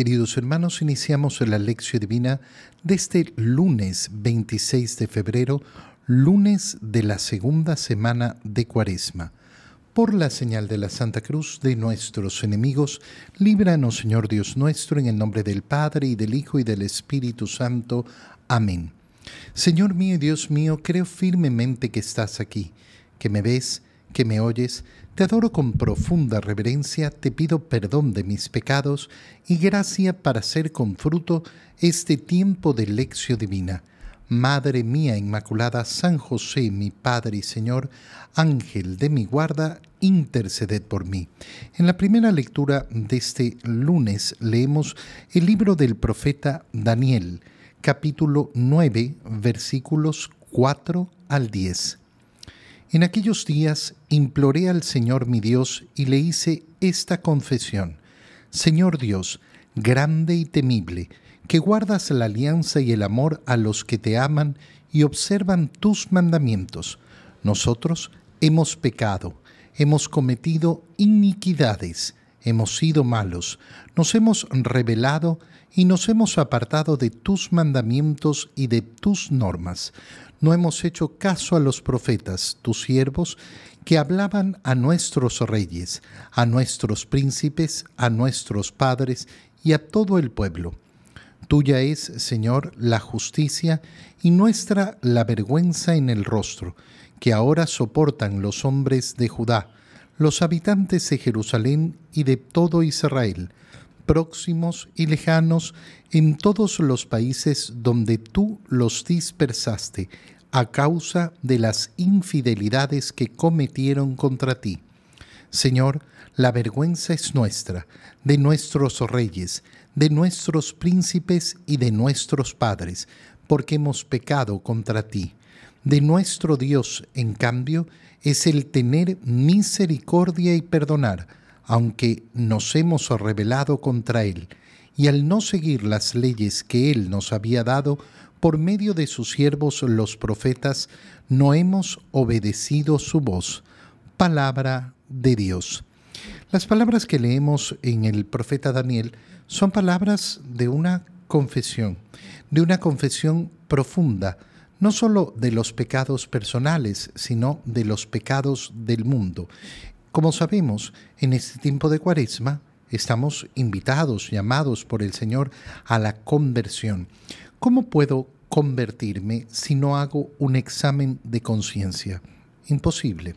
Queridos hermanos, iniciamos la lección divina de este lunes 26 de febrero, lunes de la segunda semana de Cuaresma. Por la señal de la Santa Cruz de nuestros enemigos, líbranos, Señor Dios nuestro, en el nombre del Padre y del Hijo y del Espíritu Santo. Amén. Señor mío y Dios mío, creo firmemente que estás aquí, que me ves, que me oyes, te adoro con profunda reverencia, te pido perdón de mis pecados y gracia para hacer con fruto este tiempo de lección divina. Madre mía Inmaculada, San José, mi Padre y Señor, Ángel de mi guarda, interceded por mí. En la primera lectura de este lunes leemos el libro del profeta Daniel, capítulo 9, versículos 4 al 10. En aquellos días imploré al Señor mi Dios y le hice esta confesión. Señor Dios, grande y temible, que guardas la alianza y el amor a los que te aman y observan tus mandamientos. Nosotros hemos pecado, hemos cometido iniquidades, hemos sido malos, nos hemos rebelado y nos hemos apartado de tus mandamientos y de tus normas no hemos hecho caso a los profetas, tus siervos, que hablaban a nuestros reyes, a nuestros príncipes, a nuestros padres y a todo el pueblo. Tuya es, Señor, la justicia y nuestra la vergüenza en el rostro, que ahora soportan los hombres de Judá, los habitantes de Jerusalén y de todo Israel, próximos y lejanos en todos los países donde tú los dispersaste a causa de las infidelidades que cometieron contra ti. Señor, la vergüenza es nuestra, de nuestros reyes, de nuestros príncipes y de nuestros padres, porque hemos pecado contra ti. De nuestro Dios, en cambio, es el tener misericordia y perdonar, aunque nos hemos rebelado contra Él, y al no seguir las leyes que Él nos había dado por medio de sus siervos los profetas, no hemos obedecido su voz. Palabra de Dios. Las palabras que leemos en el profeta Daniel son palabras de una confesión, de una confesión profunda, no solo de los pecados personales, sino de los pecados del mundo. Como sabemos, en este tiempo de cuaresma estamos invitados, llamados por el Señor a la conversión. ¿Cómo puedo convertirme si no hago un examen de conciencia? Imposible.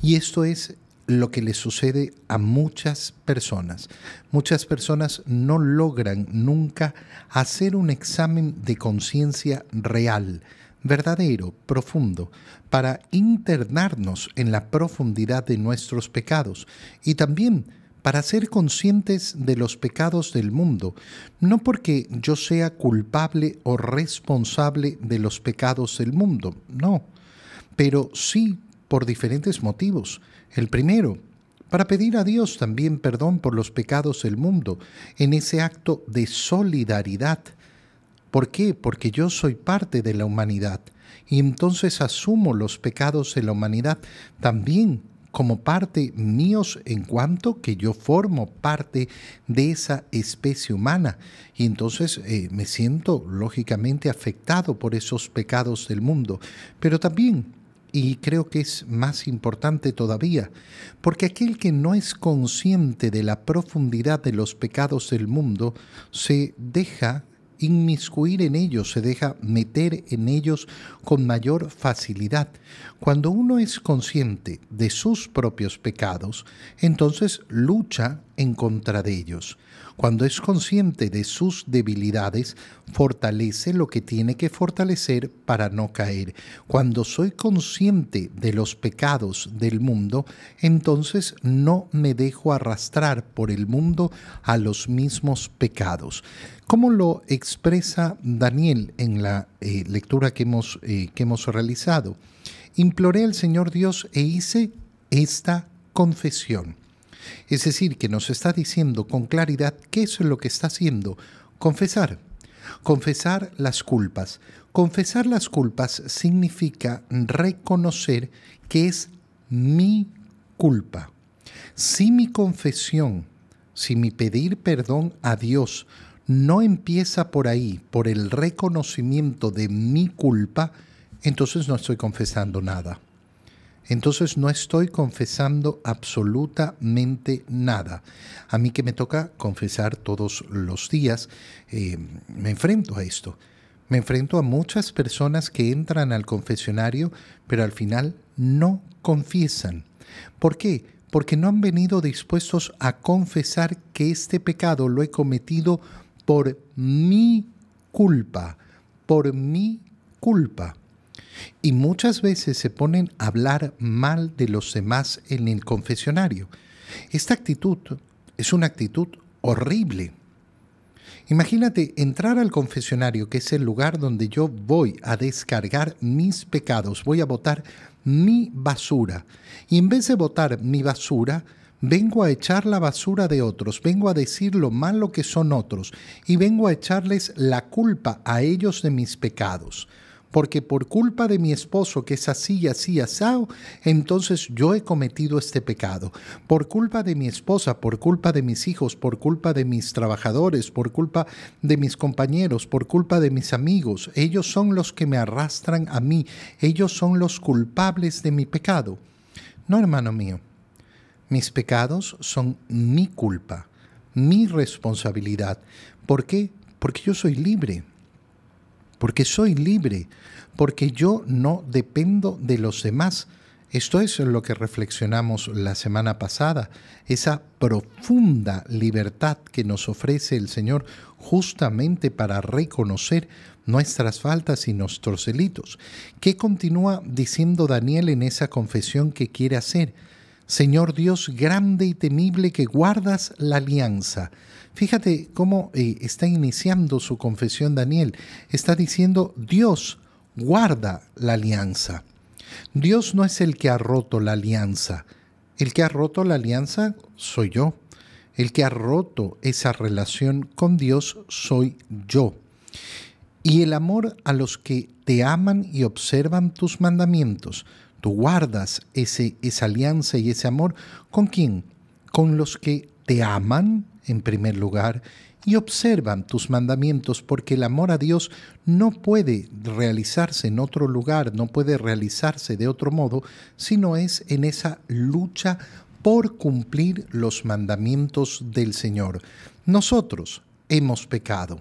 Y esto es lo que le sucede a muchas personas. Muchas personas no logran nunca hacer un examen de conciencia real verdadero, profundo, para internarnos en la profundidad de nuestros pecados y también para ser conscientes de los pecados del mundo, no porque yo sea culpable o responsable de los pecados del mundo, no, pero sí por diferentes motivos. El primero, para pedir a Dios también perdón por los pecados del mundo, en ese acto de solidaridad ¿Por qué? Porque yo soy parte de la humanidad y entonces asumo los pecados de la humanidad también como parte míos en cuanto que yo formo parte de esa especie humana y entonces eh, me siento lógicamente afectado por esos pecados del mundo, pero también y creo que es más importante todavía, porque aquel que no es consciente de la profundidad de los pecados del mundo se deja inmiscuir en ellos, se deja meter en ellos con mayor facilidad. Cuando uno es consciente de sus propios pecados, entonces lucha en contra de ellos. Cuando es consciente de sus debilidades, fortalece lo que tiene que fortalecer para no caer. Cuando soy consciente de los pecados del mundo, entonces no me dejo arrastrar por el mundo a los mismos pecados. ¿Cómo lo expresa Daniel en la eh, lectura que hemos, eh, que hemos realizado? Imploré al Señor Dios e hice esta confesión. Es decir, que nos está diciendo con claridad qué es lo que está haciendo. Confesar. Confesar las culpas. Confesar las culpas significa reconocer que es mi culpa. Si mi confesión si mi pedir perdón a Dios no empieza por ahí, por el reconocimiento de mi culpa, entonces no estoy confesando nada. Entonces no estoy confesando absolutamente nada. A mí que me toca confesar todos los días, eh, me enfrento a esto. Me enfrento a muchas personas que entran al confesionario, pero al final no confiesan. ¿Por qué? Porque no han venido dispuestos a confesar que este pecado lo he cometido por mi culpa, por mi culpa. Y muchas veces se ponen a hablar mal de los demás en el confesionario. Esta actitud es una actitud horrible. Imagínate entrar al confesionario, que es el lugar donde yo voy a descargar mis pecados, voy a botar mi basura. Y en vez de botar mi basura, vengo a echar la basura de otros, vengo a decir lo malo que son otros y vengo a echarles la culpa a ellos de mis pecados porque por culpa de mi esposo que es así y así asado, entonces yo he cometido este pecado. Por culpa de mi esposa, por culpa de mis hijos, por culpa de mis trabajadores, por culpa de mis compañeros, por culpa de mis amigos, ellos son los que me arrastran a mí, ellos son los culpables de mi pecado. No, hermano mío, mis pecados son mi culpa, mi responsabilidad. ¿Por qué? Porque yo soy libre porque soy libre, porque yo no dependo de los demás. Esto es lo que reflexionamos la semana pasada, esa profunda libertad que nos ofrece el Señor justamente para reconocer nuestras faltas y nuestros delitos. ¿Qué continúa diciendo Daniel en esa confesión que quiere hacer? Señor Dios grande y temible que guardas la alianza. Fíjate cómo eh, está iniciando su confesión Daniel. Está diciendo, Dios guarda la alianza. Dios no es el que ha roto la alianza. El que ha roto la alianza soy yo. El que ha roto esa relación con Dios soy yo. Y el amor a los que te aman y observan tus mandamientos Tú guardas ese, esa alianza y ese amor con quién? Con los que te aman en primer lugar y observan tus mandamientos porque el amor a Dios no puede realizarse en otro lugar, no puede realizarse de otro modo, sino es en esa lucha por cumplir los mandamientos del Señor. Nosotros hemos pecado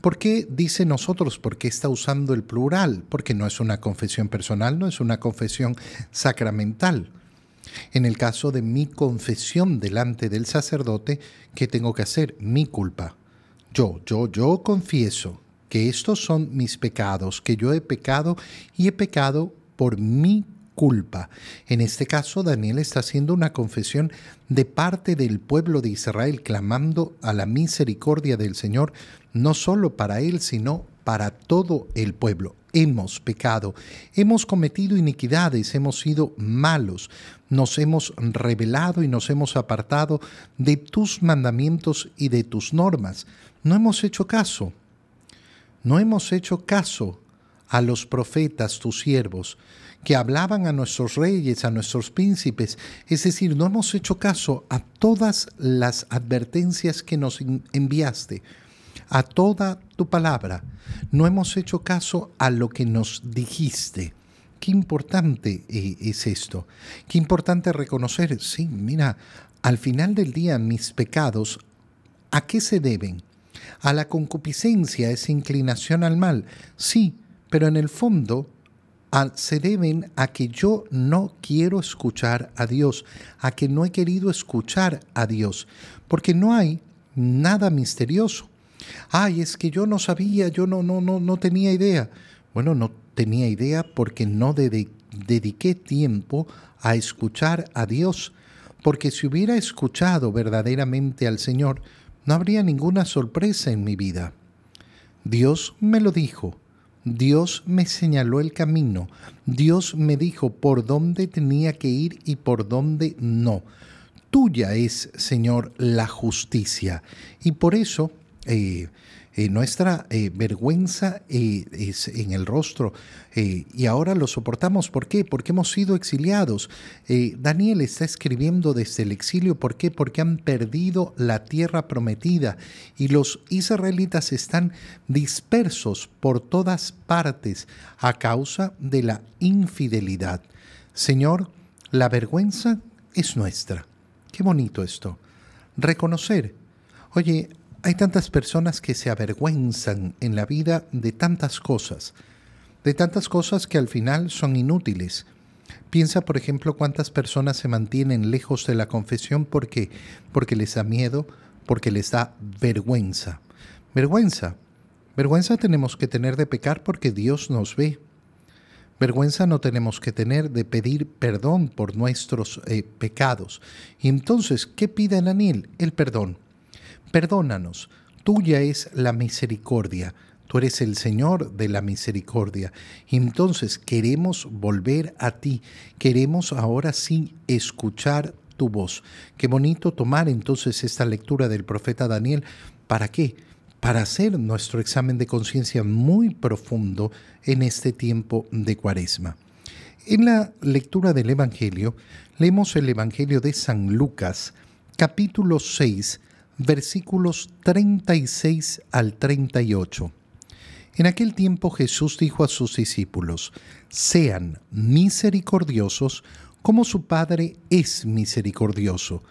¿Por qué dice nosotros? ¿Por qué está usando el plural? Porque no es una confesión personal, no es una confesión sacramental. En el caso de mi confesión delante del sacerdote, ¿qué tengo que hacer? Mi culpa. Yo, yo, yo confieso que estos son mis pecados, que yo he pecado y he pecado por mi culpa. En este caso, Daniel está haciendo una confesión de parte del pueblo de Israel, clamando a la misericordia del Señor, no solo para él, sino para todo el pueblo. Hemos pecado, hemos cometido iniquidades, hemos sido malos, nos hemos rebelado y nos hemos apartado de tus mandamientos y de tus normas. No hemos hecho caso, no hemos hecho caso a los profetas, tus siervos, que hablaban a nuestros reyes, a nuestros príncipes. Es decir, no hemos hecho caso a todas las advertencias que nos enviaste, a toda tu palabra. No hemos hecho caso a lo que nos dijiste. Qué importante eh, es esto. Qué importante reconocer, sí, mira, al final del día mis pecados, ¿a qué se deben? A la concupiscencia, esa inclinación al mal. Sí, pero en el fondo se deben a que yo no quiero escuchar a Dios, a que no he querido escuchar a Dios, porque no hay nada misterioso. Ay, es que yo no sabía, yo no, no, no, no tenía idea. Bueno, no tenía idea porque no dediqué tiempo a escuchar a Dios, porque si hubiera escuchado verdaderamente al Señor, no habría ninguna sorpresa en mi vida. Dios me lo dijo, Dios me señaló el camino, Dios me dijo por dónde tenía que ir y por dónde no. Tuya es, Señor, la justicia. Y por eso eh, eh, nuestra eh, vergüenza es en el rostro y ahora lo soportamos. ¿Por qué? Porque hemos sido exiliados. Daniel está escribiendo desde el exilio. ¿Por qué? Porque han perdido la tierra prometida y los israelitas están dispersos por todas partes a causa de la infidelidad. Señor, la vergüenza es nuestra. Qué bonito esto. Reconocer. Oye, hay tantas personas que se avergüenzan en la vida de tantas cosas, de tantas cosas que al final son inútiles. Piensa, por ejemplo, cuántas personas se mantienen lejos de la confesión porque porque les da miedo, porque les da vergüenza. Vergüenza. Vergüenza tenemos que tener de pecar porque Dios nos ve. Vergüenza no tenemos que tener de pedir perdón por nuestros eh, pecados. Y entonces, ¿qué pide Daniel? El perdón. Perdónanos, tuya es la misericordia, tú eres el Señor de la misericordia. Entonces queremos volver a ti, queremos ahora sí escuchar tu voz. Qué bonito tomar entonces esta lectura del profeta Daniel. ¿Para qué? Para hacer nuestro examen de conciencia muy profundo en este tiempo de cuaresma. En la lectura del Evangelio, leemos el Evangelio de San Lucas, capítulo 6, versículos 36 al 38. En aquel tiempo Jesús dijo a sus discípulos, sean misericordiosos como su Padre es misericordioso.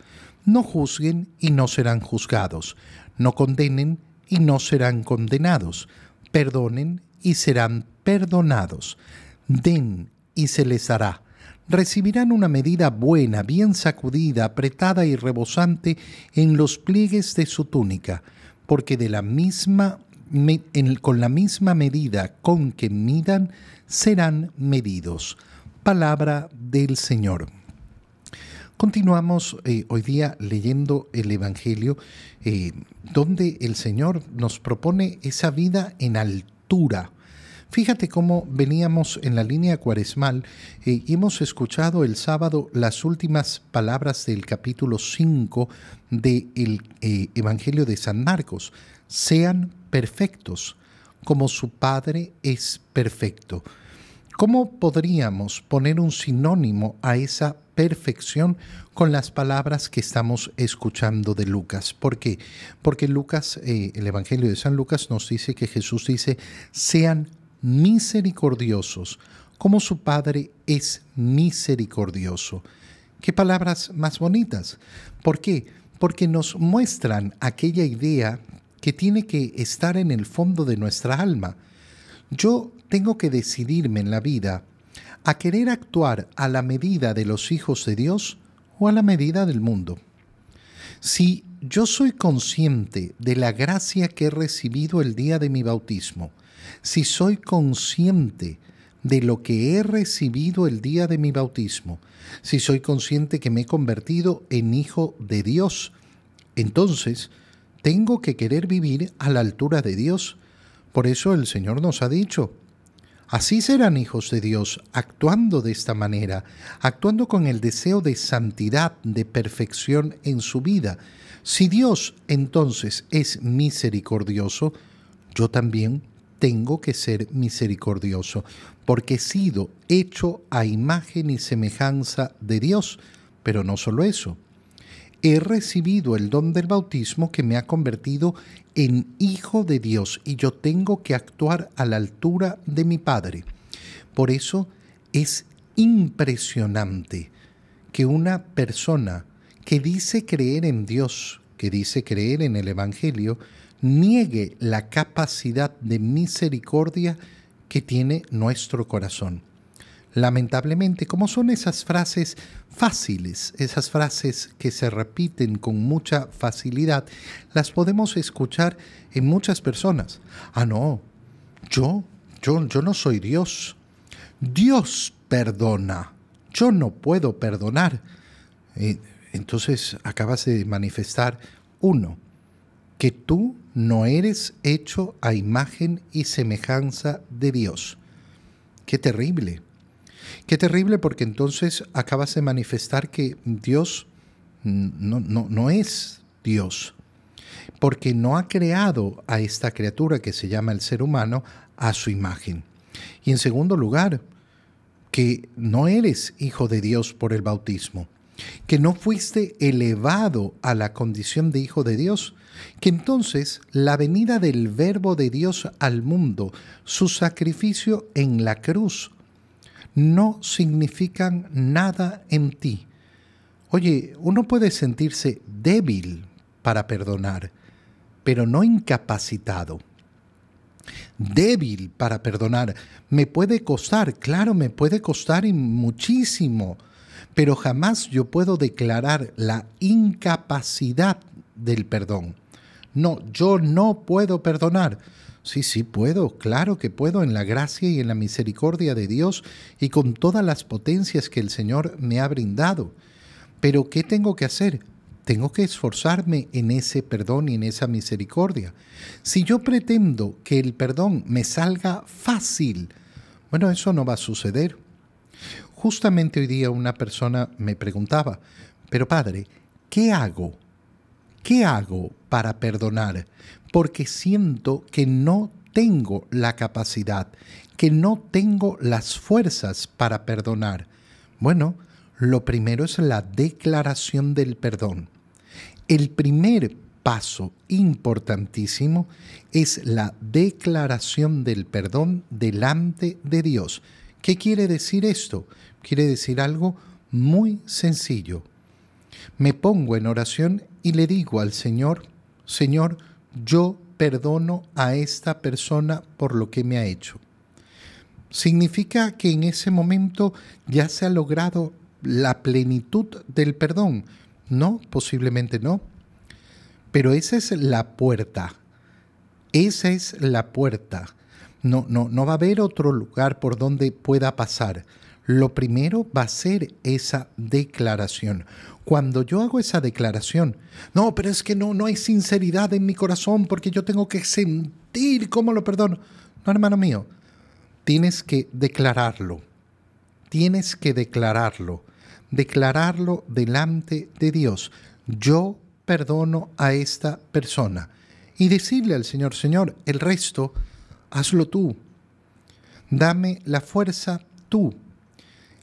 No juzguen y no serán juzgados. No condenen y no serán condenados. Perdonen y serán perdonados. Den y se les hará recibirán una medida buena, bien sacudida, apretada y rebosante en los pliegues de su túnica, porque de la misma, con la misma medida con que midan, serán medidos. Palabra del Señor. Continuamos eh, hoy día leyendo el Evangelio, eh, donde el Señor nos propone esa vida en altura, Fíjate cómo veníamos en la línea cuaresmal eh, y hemos escuchado el sábado las últimas palabras del capítulo 5 del eh, Evangelio de San Marcos. Sean perfectos, como su Padre es perfecto. ¿Cómo podríamos poner un sinónimo a esa perfección con las palabras que estamos escuchando de Lucas? ¿Por qué? Porque Lucas, eh, el Evangelio de San Lucas nos dice que Jesús dice, sean misericordiosos, como su Padre es misericordioso. Qué palabras más bonitas. ¿Por qué? Porque nos muestran aquella idea que tiene que estar en el fondo de nuestra alma. Yo tengo que decidirme en la vida a querer actuar a la medida de los hijos de Dios o a la medida del mundo. Si yo soy consciente de la gracia que he recibido el día de mi bautismo, si soy consciente de lo que he recibido el día de mi bautismo, si soy consciente que me he convertido en hijo de Dios, entonces tengo que querer vivir a la altura de Dios. Por eso el Señor nos ha dicho, así serán hijos de Dios, actuando de esta manera, actuando con el deseo de santidad, de perfección en su vida. Si Dios entonces es misericordioso, yo también tengo que ser misericordioso, porque he sido hecho a imagen y semejanza de Dios. Pero no solo eso, he recibido el don del bautismo que me ha convertido en hijo de Dios y yo tengo que actuar a la altura de mi Padre. Por eso es impresionante que una persona que dice creer en Dios, que dice creer en el Evangelio, niegue la capacidad de misericordia que tiene nuestro corazón. Lamentablemente, como son esas frases fáciles, esas frases que se repiten con mucha facilidad, las podemos escuchar en muchas personas. Ah, no, yo, yo, yo no soy Dios. Dios perdona. Yo no puedo perdonar. Eh, entonces acabas de manifestar, uno, que tú no eres hecho a imagen y semejanza de Dios. Qué terrible. Qué terrible porque entonces acabas de manifestar que Dios no, no, no es Dios. porque no ha creado a esta criatura que se llama el ser humano a su imagen. Y en segundo lugar, que no eres hijo de Dios por el bautismo, que no fuiste elevado a la condición de hijo de Dios, que entonces la venida del verbo de Dios al mundo, su sacrificio en la cruz, no significan nada en ti. Oye, uno puede sentirse débil para perdonar, pero no incapacitado. Débil para perdonar. Me puede costar, claro, me puede costar muchísimo, pero jamás yo puedo declarar la incapacidad del perdón. No, yo no puedo perdonar. Sí, sí puedo, claro que puedo en la gracia y en la misericordia de Dios y con todas las potencias que el Señor me ha brindado. Pero ¿qué tengo que hacer? Tengo que esforzarme en ese perdón y en esa misericordia. Si yo pretendo que el perdón me salga fácil, bueno, eso no va a suceder. Justamente hoy día una persona me preguntaba, pero padre, ¿qué hago? ¿Qué hago para perdonar? porque siento que no tengo la capacidad, que no tengo las fuerzas para perdonar. Bueno, lo primero es la declaración del perdón. El primer paso importantísimo es la declaración del perdón delante de Dios. ¿Qué quiere decir esto? Quiere decir algo muy sencillo. Me pongo en oración y le digo al Señor, Señor, yo perdono a esta persona por lo que me ha hecho. ¿Significa que en ese momento ya se ha logrado la plenitud del perdón? No, posiblemente no. Pero esa es la puerta. Esa es la puerta. No, no, no va a haber otro lugar por donde pueda pasar. Lo primero va a ser esa declaración. Cuando yo hago esa declaración, no, pero es que no, no hay sinceridad en mi corazón porque yo tengo que sentir cómo lo perdono. No, hermano mío, tienes que declararlo. Tienes que declararlo. Declararlo delante de Dios. Yo perdono a esta persona. Y decirle al Señor, Señor, el resto, hazlo tú. Dame la fuerza tú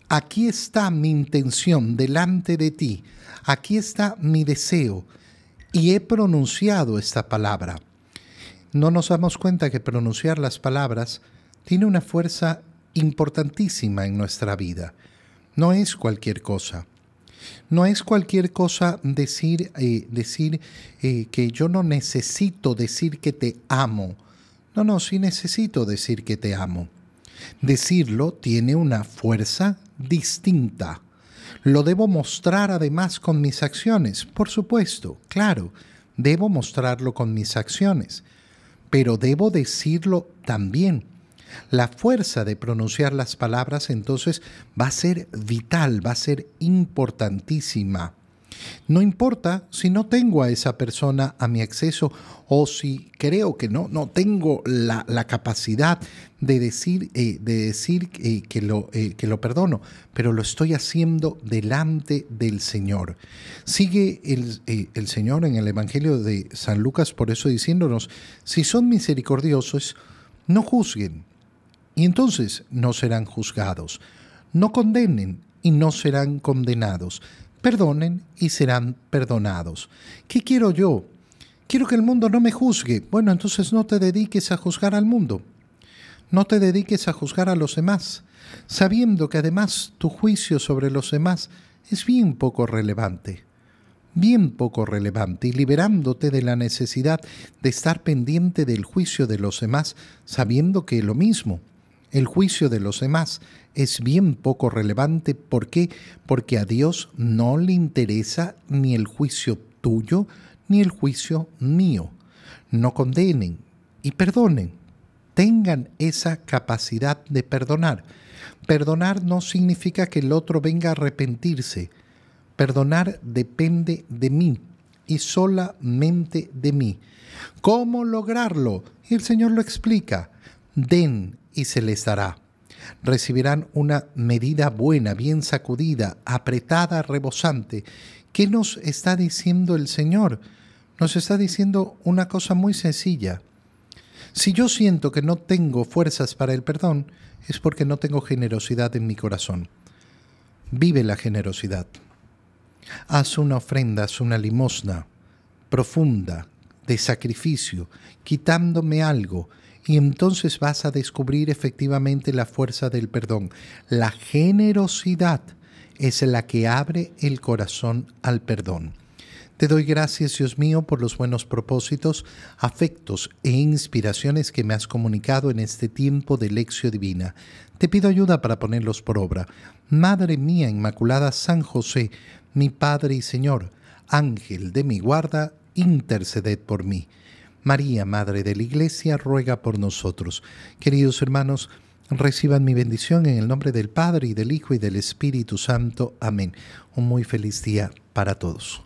aquí está mi intención delante de ti, aquí está mi deseo, y he pronunciado esta palabra. No nos damos cuenta que pronunciar las palabras tiene una fuerza importantísima en nuestra vida. No es cualquier cosa. No es cualquier cosa decir, eh, decir eh, que yo no necesito decir que te amo. No, no, sí necesito decir que te amo. Decirlo tiene una fuerza distinta. Lo debo mostrar además con mis acciones, por supuesto, claro, debo mostrarlo con mis acciones, pero debo decirlo también. La fuerza de pronunciar las palabras entonces va a ser vital, va a ser importantísima. No importa si no tengo a esa persona a mi acceso o si creo que no, no tengo la, capacidad de decir, eh, de decir eh, que, lo, eh, que lo perdono, pero lo estoy haciendo delante del Señor. Sigue el, el Señor en el Evangelio de San Lucas por eso diciéndonos, si son misericordiosos, no juzguen, y entonces no serán juzgados. No condenen y no serán condenados perdonen y serán perdonados. ¿Qué quiero yo? Quiero que el mundo no me juzgue. Bueno, entonces no te dediques a juzgar al mundo. No te dediques a juzgar a los demás, sabiendo que además tu juicio sobre los demás es bien poco relevante, bien poco relevante, y liberándote de la necesidad de estar pendiente del juicio de los demás, sabiendo que lo mismo, el juicio de los demás es bien poco relevante. ¿Por qué? Porque a Dios no le interesa ni el juicio tuyo ni el juicio mío. No condenen y perdonen. Tengan esa capacidad de perdonar. Perdonar no significa que el otro venga a arrepentirse. Perdonar depende de mí y solamente de mí. ¿Cómo lograrlo? Y el Señor lo explica. Den y se les dará recibirán una medida buena, bien sacudida, apretada, rebosante. ¿Qué nos está diciendo el Señor? nos está diciendo una cosa muy sencilla. Si yo siento que no tengo fuerzas para el perdón, es porque no tengo generosidad en mi corazón. Vive la generosidad. Haz una ofrenda, haz una limosna profunda de sacrificio, quitándome algo, y entonces vas a descubrir efectivamente la fuerza del perdón. La generosidad es la que abre el corazón al perdón. Te doy gracias, Dios mío, por los buenos propósitos, afectos e inspiraciones que me has comunicado en este tiempo de lección divina. Te pido ayuda para ponerlos por obra. Madre mía Inmaculada San José, mi Padre y Señor, Ángel de mi guarda, interceded por mí. María, Madre de la Iglesia, ruega por nosotros. Queridos hermanos, reciban mi bendición en el nombre del Padre y del Hijo y del Espíritu Santo. Amén. Un muy feliz día para todos.